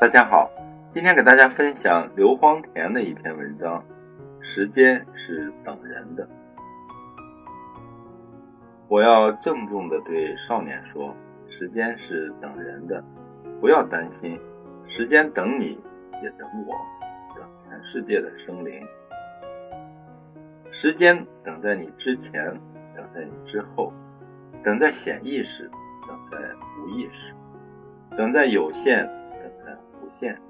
大家好，今天给大家分享刘荒田的一篇文章。时间是等人的，我要郑重的对少年说：时间是等人的，不要担心，时间等你，也等我，等全世界的生灵。时间等在你之前，等在你之后，等在显意识，等在无意识，等在有限，现。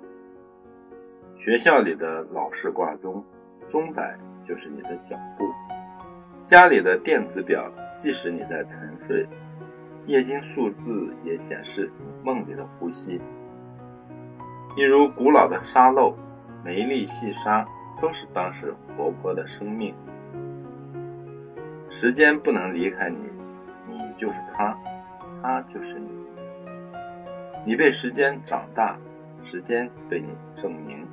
学校里的老式挂钟。钟摆就是你的脚步，家里的电子表即使你在沉睡，液晶数字也显示你梦里的呼吸。一如古老的沙漏，每一粒细沙都是当时活泼的生命。时间不能离开你，你就是他，他就是你。你被时间长大，时间对你证明。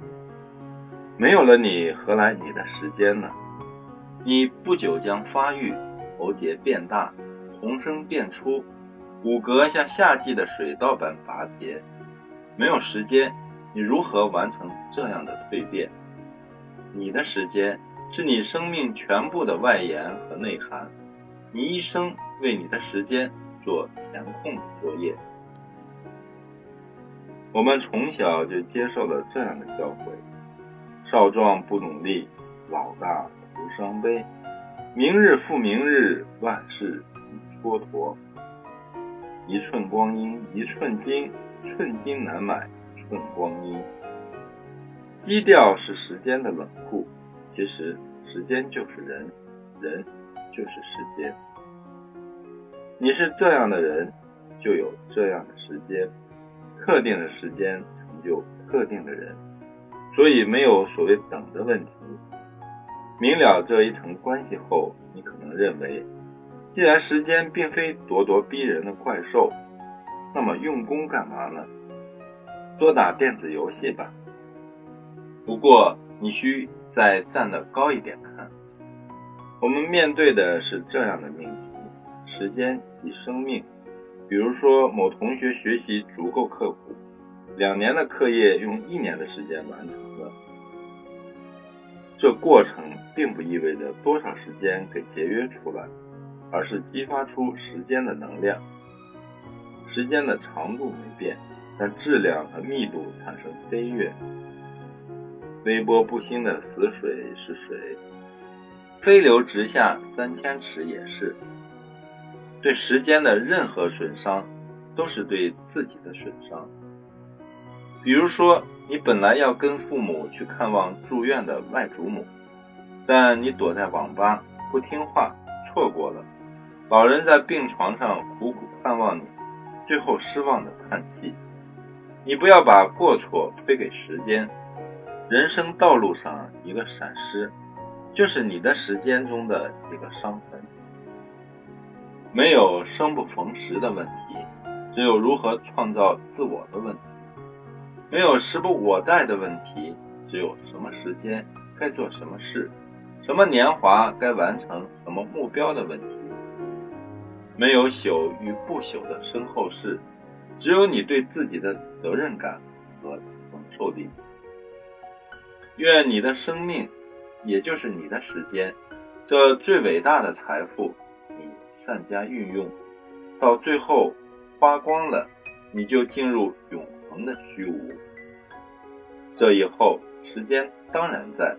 没有了你，何来你的时间呢？你不久将发育，喉结变大，童声变粗，骨骼像夏季的水稻般拔节。没有时间，你如何完成这样的蜕变？你的时间是你生命全部的外延和内涵，你一生为你的时间做填空作业。我们从小就接受了这样的教诲。少壮不努力，老大徒伤悲。明日复明日，万事已蹉跎。一寸光阴一寸金，寸金难买寸光阴。基调是时间的冷酷，其实时间就是人，人就是时间。你是这样的人，就有这样的时间。特定的时间成就特定的人。所以没有所谓等的问题。明了这一层关系后，你可能认为，既然时间并非咄咄逼人的怪兽，那么用功干嘛呢？多打电子游戏吧。不过你需再站得高一点看。我们面对的是这样的命题：时间即生命。比如说，某同学学习足够刻苦。两年的课业用一年的时间完成了，这过程并不意味着多少时间给节约出来，而是激发出时间的能量。时间的长度没变，但质量和密度产生飞跃。微波不兴的死水是水，飞流直下三千尺也是。对时间的任何损伤，都是对自己的损伤。比如说，你本来要跟父母去看望住院的外祖母，但你躲在网吧不听话，错过了。老人在病床上苦苦盼望你，最后失望的叹气。你不要把过错推给时间，人生道路上一个闪失，就是你的时间中的一个伤痕。没有生不逢时的问题，只有如何创造自我的问题。没有时不我待的问题，只有什么时间该做什么事，什么年华该完成什么目标的问题。没有朽与不朽的身后事，只有你对自己的责任感和承受力。愿你的生命，也就是你的时间，这最伟大的财富，善加运用，到最后花光了，你就进入永恒。的虚无，这以后时间当然在，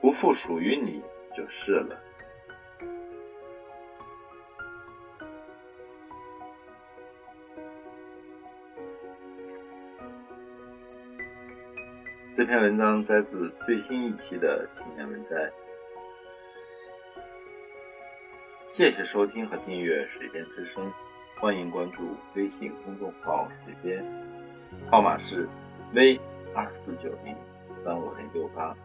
不复属于你就是了。这篇文章摘自最新一期的青年文摘。谢谢收听和订阅水边之声。欢迎关注微信公众号“水边”，号码是 V 二四九零三五零六八，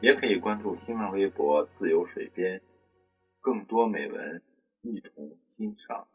也可以关注新浪微博“自由水边”，更多美文一同欣赏。